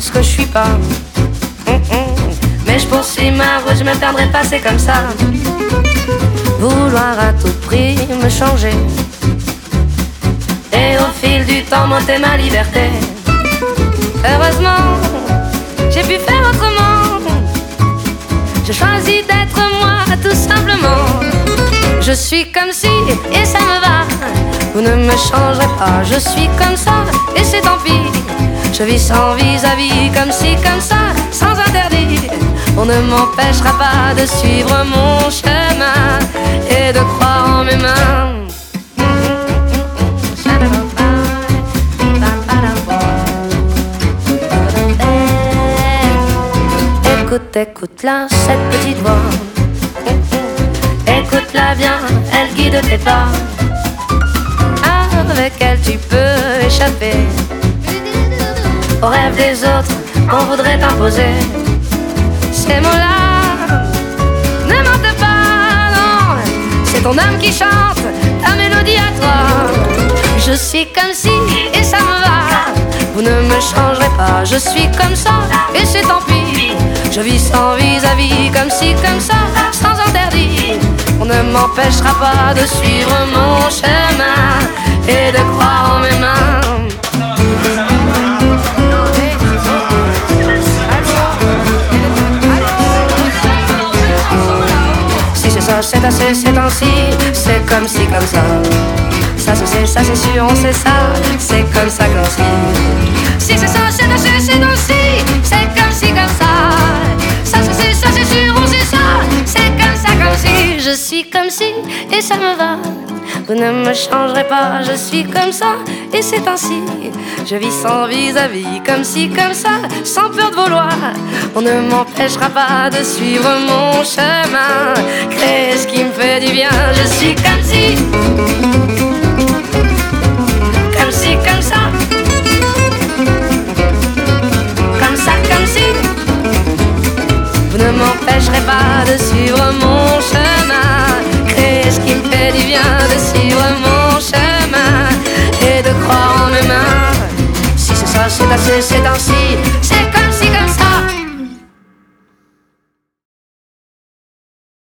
ce que je suis pas. Mais je poursuis ma route, je me perdrai pas, c'est comme ça. Vouloir à tout prix me changer. Et au fil du temps, monter ma liberté. Heureusement, j'ai pu faire autrement. Je choisis d'être moi, tout simplement. Je suis comme si, et ça me va. Vous ne me changerez pas, je suis comme ça, et c'est tant pis. Je vis sans vis-à-vis, comme si, comme ça, sans interdit. On ne m'empêchera pas de suivre mon chemin et de croire en mes mains. Écoute, écoute-la, cette petite voix. Écoute-la bien, elle guide tes pas. Avec elle, tu peux échapper aux rêves des autres qu'on voudrait t'imposer. Ces mots-là ne mentent pas, non. C'est ton âme qui chante ta mélodie à toi. Je suis comme si, et ça me va. Vous ne me changerez pas, je suis comme ça, et c'est tant pis. Je vis sans vis-à-vis, comme si, comme ça, sans interdit. On ne m'empêchera pas de suivre mon chemin et de croire en mes mains. C'est assez, c'est ainsi, c'est comme si, comme ça. Ça se sait, ça c'est sûr, on sait ça, c'est comme ça, comme si. Si c'est ça, c'est assez, c'est ainsi, c'est comme si, comme ça. Ça se sait, ça c'est sûr, on sait ça, c'est comme ça, comme si. Je suis comme si, et ça me va. Vous ne me changerez pas, je suis comme ça, et c'est ainsi. Je vis sans vis-à-vis, comme si, comme ça, sans peur de vouloir. On ne m'empêchera pas de suivre mon chemin, si, comme si. Comme si, comme ça. Comme ça, comme si. Vous ne m'empêcherez pas de suivre mon chemin. Créer ce qui me fait du bien, de suivre mon chemin. Et de croire en mes mains. Si c'est ça, c'est assez, c'est un